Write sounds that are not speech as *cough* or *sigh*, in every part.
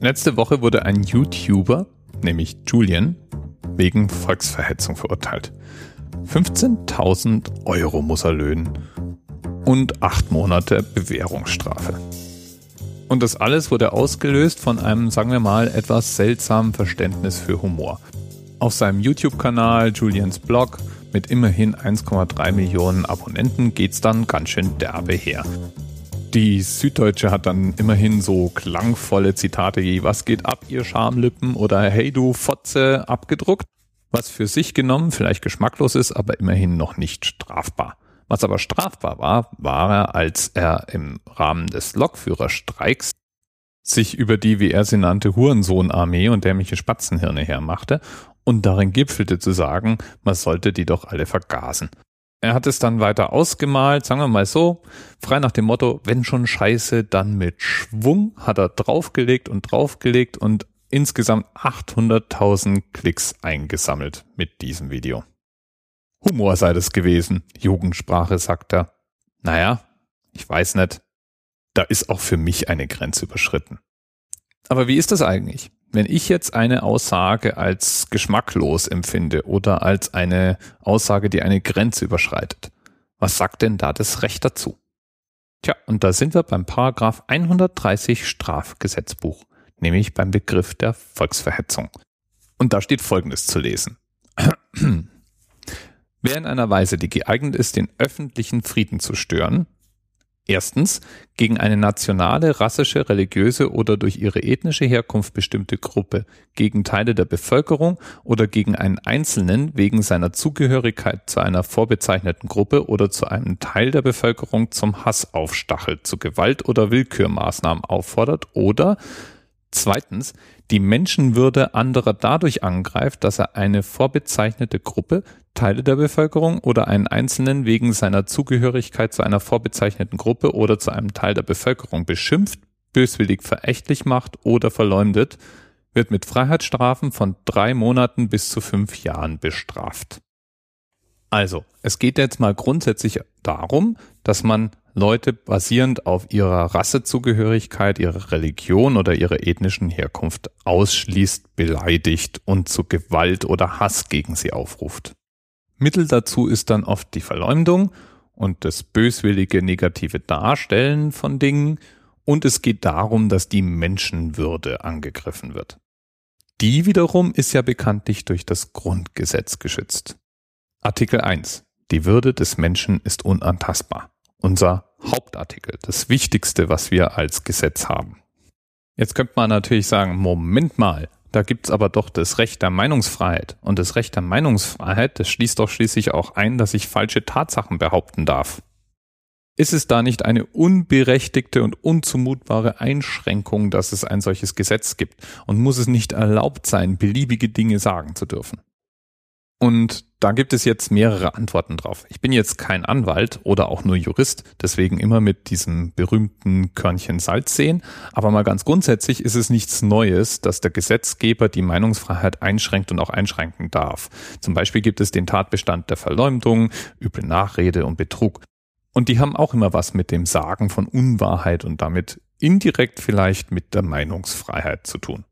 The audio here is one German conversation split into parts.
Letzte Woche wurde ein YouTuber, nämlich Julian, wegen Volksverhetzung verurteilt. 15.000 Euro muss er löhnen und acht Monate Bewährungsstrafe. Und das alles wurde ausgelöst von einem, sagen wir mal, etwas seltsamen Verständnis für Humor. Auf seinem YouTube-Kanal Julians Blog mit immerhin 1,3 Millionen Abonnenten geht's dann ganz schön derbe her. Die Süddeutsche hat dann immerhin so klangvolle Zitate wie Was geht ab, ihr Schamlippen oder Hey du Fotze abgedruckt, was für sich genommen vielleicht geschmacklos ist, aber immerhin noch nicht strafbar. Was aber strafbar war, war er, als er im Rahmen des Lokführerstreiks sich über die, wie er sie nannte, Hurensohnarmee und dämliche Spatzenhirne hermachte und darin gipfelte zu sagen, man sollte die doch alle vergasen. Er hat es dann weiter ausgemalt, sagen wir mal so, frei nach dem Motto, wenn schon Scheiße, dann mit Schwung, hat er draufgelegt und draufgelegt und insgesamt 800.000 Klicks eingesammelt mit diesem Video. Humor sei das gewesen, Jugendsprache, sagt er. Naja, ich weiß nicht, da ist auch für mich eine Grenze überschritten. Aber wie ist das eigentlich? Wenn ich jetzt eine Aussage als geschmacklos empfinde oder als eine Aussage, die eine Grenze überschreitet, was sagt denn da das Recht dazu? Tja, und da sind wir beim Paragraph 130 Strafgesetzbuch, nämlich beim Begriff der Volksverhetzung. Und da steht Folgendes zu lesen. *clears throat* Wer in einer Weise, die geeignet ist, den öffentlichen Frieden zu stören, Erstens, gegen eine nationale, rassische, religiöse oder durch ihre ethnische Herkunft bestimmte Gruppe, gegen Teile der Bevölkerung oder gegen einen Einzelnen wegen seiner Zugehörigkeit zu einer vorbezeichneten Gruppe oder zu einem Teil der Bevölkerung zum Hass aufstachelt, zu Gewalt oder Willkürmaßnahmen auffordert oder Zweitens, die Menschenwürde anderer dadurch angreift, dass er eine vorbezeichnete Gruppe, Teile der Bevölkerung oder einen Einzelnen wegen seiner Zugehörigkeit zu einer vorbezeichneten Gruppe oder zu einem Teil der Bevölkerung beschimpft, böswillig verächtlich macht oder verleumdet, wird mit Freiheitsstrafen von drei Monaten bis zu fünf Jahren bestraft. Also, es geht jetzt mal grundsätzlich darum, dass man Leute basierend auf ihrer Rassezugehörigkeit, ihrer Religion oder ihrer ethnischen Herkunft ausschließt, beleidigt und zu Gewalt oder Hass gegen sie aufruft. Mittel dazu ist dann oft die Verleumdung und das böswillige negative Darstellen von Dingen und es geht darum, dass die Menschenwürde angegriffen wird. Die wiederum ist ja bekanntlich durch das Grundgesetz geschützt. Artikel 1. Die Würde des Menschen ist unantastbar unser Hauptartikel, das Wichtigste, was wir als Gesetz haben. Jetzt könnte man natürlich sagen, Moment mal, da gibt's aber doch das Recht der Meinungsfreiheit. Und das Recht der Meinungsfreiheit, das schließt doch schließlich auch ein, dass ich falsche Tatsachen behaupten darf. Ist es da nicht eine unberechtigte und unzumutbare Einschränkung, dass es ein solches Gesetz gibt? Und muss es nicht erlaubt sein, beliebige Dinge sagen zu dürfen? Und da gibt es jetzt mehrere Antworten drauf. Ich bin jetzt kein Anwalt oder auch nur Jurist, deswegen immer mit diesem berühmten Körnchen Salz sehen. Aber mal ganz grundsätzlich ist es nichts Neues, dass der Gesetzgeber die Meinungsfreiheit einschränkt und auch einschränken darf. Zum Beispiel gibt es den Tatbestand der Verleumdung, üble Nachrede und Betrug. Und die haben auch immer was mit dem Sagen von Unwahrheit und damit indirekt vielleicht mit der Meinungsfreiheit zu tun.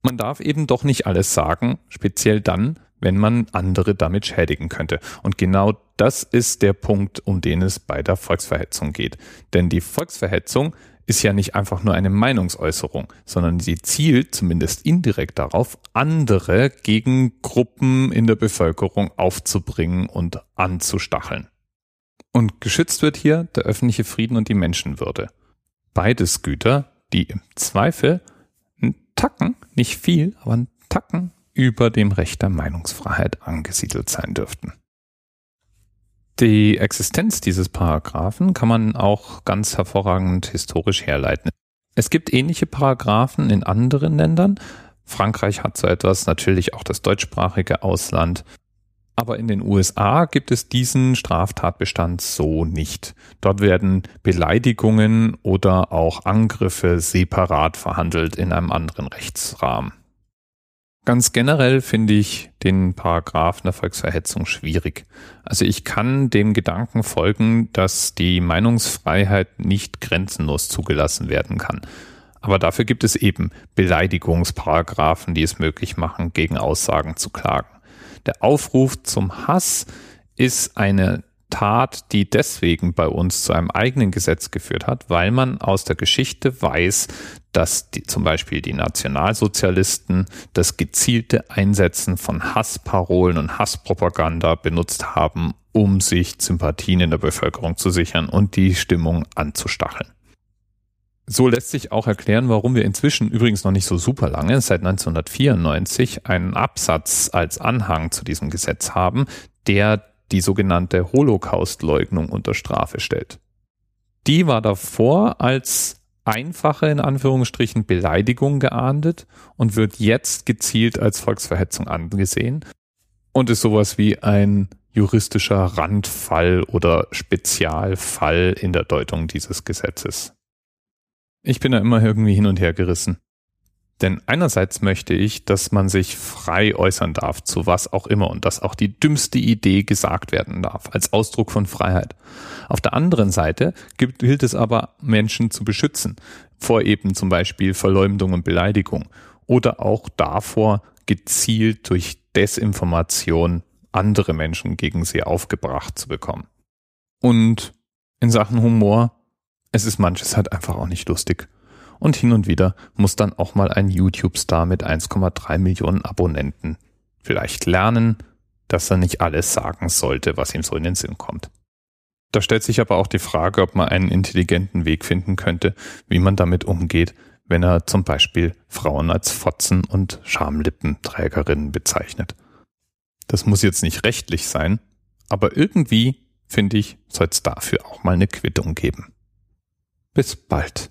Man darf eben doch nicht alles sagen, speziell dann, wenn man andere damit schädigen könnte. Und genau das ist der Punkt, um den es bei der Volksverhetzung geht. Denn die Volksverhetzung ist ja nicht einfach nur eine Meinungsäußerung, sondern sie zielt zumindest indirekt darauf, andere gegen Gruppen in der Bevölkerung aufzubringen und anzustacheln. Und geschützt wird hier der öffentliche Frieden und die Menschenwürde. Beides Güter, die im Zweifel einen Tacken, nicht viel, aber einen Tacken über dem Recht der Meinungsfreiheit angesiedelt sein dürften. Die Existenz dieses Paragraphen kann man auch ganz hervorragend historisch herleiten. Es gibt ähnliche Paragraphen in anderen Ländern. Frankreich hat so etwas, natürlich auch das deutschsprachige Ausland. Aber in den USA gibt es diesen Straftatbestand so nicht. Dort werden Beleidigungen oder auch Angriffe separat verhandelt in einem anderen Rechtsrahmen. Ganz generell finde ich den Paragraphen der Volksverhetzung schwierig. Also ich kann dem Gedanken folgen, dass die Meinungsfreiheit nicht grenzenlos zugelassen werden kann. Aber dafür gibt es eben Beleidigungsparagraphen, die es möglich machen, gegen Aussagen zu klagen. Der Aufruf zum Hass ist eine Tat, die deswegen bei uns zu einem eigenen Gesetz geführt hat, weil man aus der Geschichte weiß, dass die, zum Beispiel die Nationalsozialisten das gezielte Einsetzen von Hassparolen und Hasspropaganda benutzt haben, um sich Sympathien in der Bevölkerung zu sichern und die Stimmung anzustacheln. So lässt sich auch erklären, warum wir inzwischen übrigens noch nicht so super lange, seit 1994, einen Absatz als Anhang zu diesem Gesetz haben, der die sogenannte Holocaust-Leugnung unter Strafe stellt. Die war davor als einfache, in Anführungsstrichen, Beleidigung geahndet und wird jetzt gezielt als Volksverhetzung angesehen und ist sowas wie ein juristischer Randfall oder Spezialfall in der Deutung dieses Gesetzes. Ich bin da immer irgendwie hin und her gerissen. Denn einerseits möchte ich, dass man sich frei äußern darf zu was auch immer und dass auch die dümmste Idee gesagt werden darf, als Ausdruck von Freiheit. Auf der anderen Seite gibt, gilt es aber, Menschen zu beschützen, vor eben zum Beispiel Verleumdung und Beleidigung oder auch davor, gezielt durch Desinformation andere Menschen gegen sie aufgebracht zu bekommen. Und in Sachen Humor, es ist manches halt einfach auch nicht lustig. Und hin und wieder muss dann auch mal ein YouTube-Star mit 1,3 Millionen Abonnenten vielleicht lernen, dass er nicht alles sagen sollte, was ihm so in den Sinn kommt. Da stellt sich aber auch die Frage, ob man einen intelligenten Weg finden könnte, wie man damit umgeht, wenn er zum Beispiel Frauen als Fotzen und Schamlippenträgerinnen bezeichnet. Das muss jetzt nicht rechtlich sein, aber irgendwie, finde ich, soll es dafür auch mal eine Quittung geben. Bis bald.